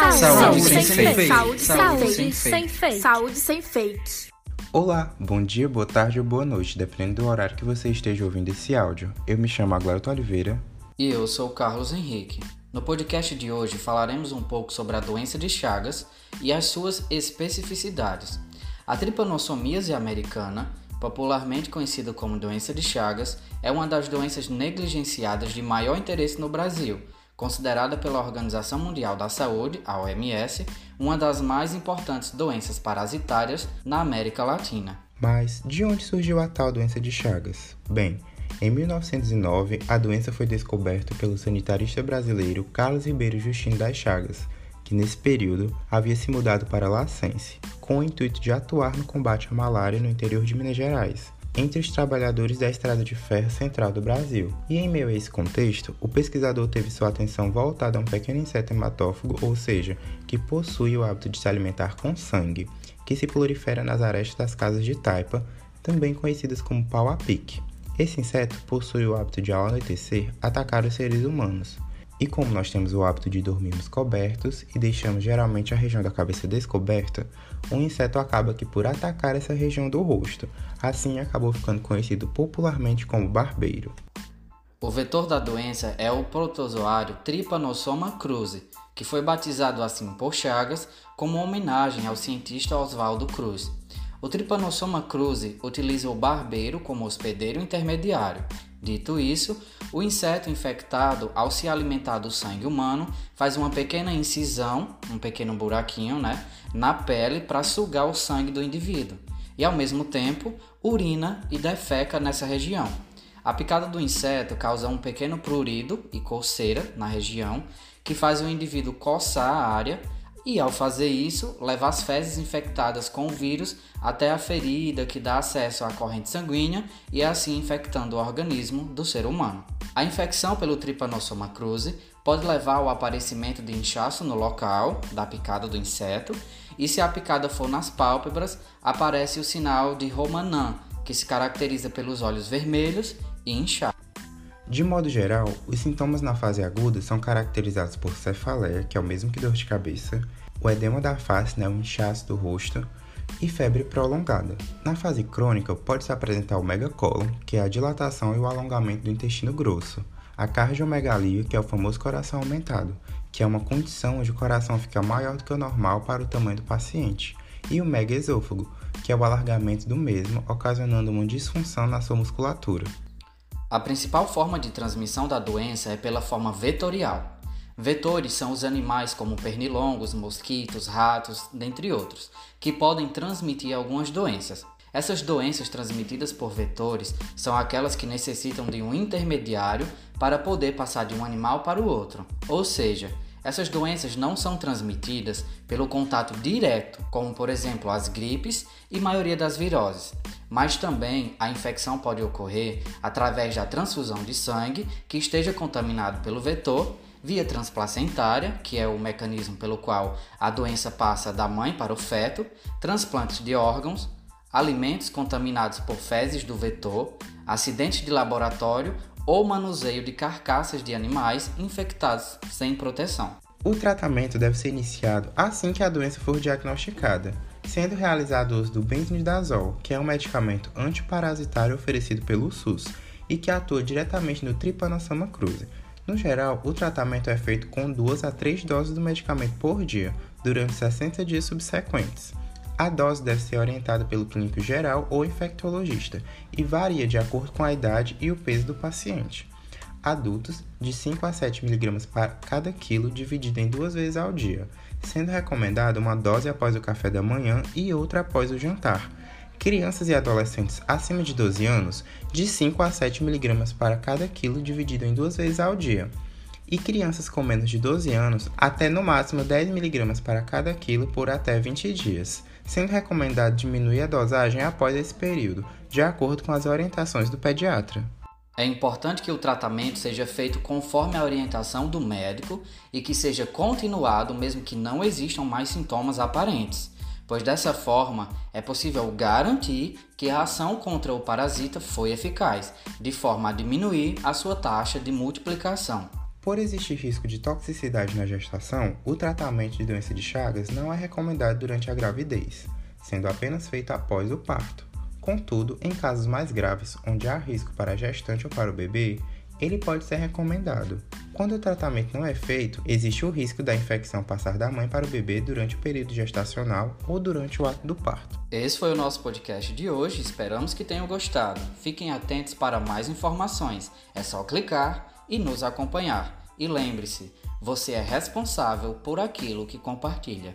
Saúde, Saúde sem, sem fake. fake. Saúde, Saúde sem sem fake. fake. Saúde sem fake. Olá, bom dia, boa tarde ou boa noite, dependendo do horário que você esteja ouvindo esse áudio. Eu me chamo Aglarto Oliveira. E eu sou o Carlos Henrique. No podcast de hoje falaremos um pouco sobre a doença de Chagas e as suas especificidades. A tripanossomíase americana, popularmente conhecida como doença de Chagas, é uma das doenças negligenciadas de maior interesse no Brasil, considerada pela Organização Mundial da Saúde, a OMS, uma das mais importantes doenças parasitárias na América Latina. Mas de onde surgiu a tal doença de Chagas? Bem, em 1909, a doença foi descoberta pelo sanitarista brasileiro Carlos Ribeiro Justino das Chagas, que nesse período havia se mudado para Lacense, com o intuito de atuar no combate à malária no interior de Minas Gerais, entre os trabalhadores da Estrada de Ferro Central do Brasil. E em meio a esse contexto, o pesquisador teve sua atenção voltada a um pequeno inseto hematófago, ou seja, que possui o hábito de se alimentar com sangue, que se prolifera nas arestas das casas de taipa, também conhecidas como pau-a-pique. Esse inseto possui o hábito de, ao anoitecer, atacar os seres humanos. E como nós temos o hábito de dormirmos cobertos e deixamos geralmente a região da cabeça descoberta, o inseto acaba que por atacar essa região do rosto. Assim acabou ficando conhecido popularmente como barbeiro. O vetor da doença é o protozoário Trypanosoma cruzi, que foi batizado assim por Chagas como homenagem ao cientista Oswaldo Cruz. O Trypanosoma cruzi utiliza o barbeiro como hospedeiro intermediário. Dito isso, o inseto infectado, ao se alimentar do sangue humano, faz uma pequena incisão, um pequeno buraquinho, né, na pele para sugar o sangue do indivíduo e, ao mesmo tempo, urina e defeca nessa região. A picada do inseto causa um pequeno prurido e coceira na região, que faz o indivíduo coçar a área e, ao fazer isso, leva as fezes infectadas com o vírus até a ferida que dá acesso à corrente sanguínea e assim infectando o organismo do ser humano. A infecção pelo Trypanosoma cruzi pode levar ao aparecimento de inchaço no local da picada do inseto e se a picada for nas pálpebras, aparece o sinal de Romanin, que se caracteriza pelos olhos vermelhos e inchados. De modo geral, os sintomas na fase aguda são caracterizados por cefaleia, que é o mesmo que dor de cabeça, o edema da face, né, o inchaço do rosto, e febre prolongada. Na fase crônica, pode-se apresentar o megacólon, que é a dilatação e o alongamento do intestino grosso, a cardiomegalia, que é o famoso coração aumentado, que é uma condição onde o coração fica maior do que o normal para o tamanho do paciente, e o megaesôfago, que é o alargamento do mesmo, ocasionando uma disfunção na sua musculatura. A principal forma de transmissão da doença é pela forma vetorial. Vetores são os animais como pernilongos, mosquitos, ratos, dentre outros, que podem transmitir algumas doenças. Essas doenças transmitidas por vetores são aquelas que necessitam de um intermediário para poder passar de um animal para o outro. Ou seja, essas doenças não são transmitidas pelo contato direto, como por exemplo as gripes e maioria das viroses, mas também a infecção pode ocorrer através da transfusão de sangue que esteja contaminado pelo vetor, via transplacentária, que é o mecanismo pelo qual a doença passa da mãe para o feto, transplantes de órgãos, alimentos contaminados por fezes do vetor, acidentes de laboratório ou manuseio de carcaças de animais infectados sem proteção. O tratamento deve ser iniciado assim que a doença for diagnosticada, sendo realizado o uso do benzimidazol, que é um medicamento antiparasitário oferecido pelo SUS e que atua diretamente no Trypanosoma cruzi. No geral, o tratamento é feito com duas a três doses do medicamento por dia, durante 60 dias subsequentes. A dose deve ser orientada pelo clínico geral ou infectologista e varia de acordo com a idade e o peso do paciente. Adultos, de 5 a 7 mg para cada quilo, dividido em duas vezes ao dia, sendo recomendada uma dose após o café da manhã e outra após o jantar. Crianças e adolescentes acima de 12 anos, de 5 a 7 mg para cada quilo, dividido em duas vezes ao dia. E crianças com menos de 12 anos, até no máximo 10 mg para cada quilo por até 20 dias sendo recomendado diminuir a dosagem após esse período, de acordo com as orientações do pediatra. É importante que o tratamento seja feito conforme a orientação do médico e que seja continuado mesmo que não existam mais sintomas aparentes, pois dessa forma é possível garantir que a ação contra o parasita foi eficaz, de forma a diminuir a sua taxa de multiplicação. Por existir risco de toxicidade na gestação, o tratamento de doença de Chagas não é recomendado durante a gravidez, sendo apenas feito após o parto. Contudo, em casos mais graves, onde há risco para a gestante ou para o bebê, ele pode ser recomendado. Quando o tratamento não é feito, existe o risco da infecção passar da mãe para o bebê durante o período gestacional ou durante o ato do parto. Esse foi o nosso podcast de hoje, esperamos que tenham gostado. Fiquem atentos para mais informações, é só clicar e nos acompanhar. E lembre-se, você é responsável por aquilo que compartilha.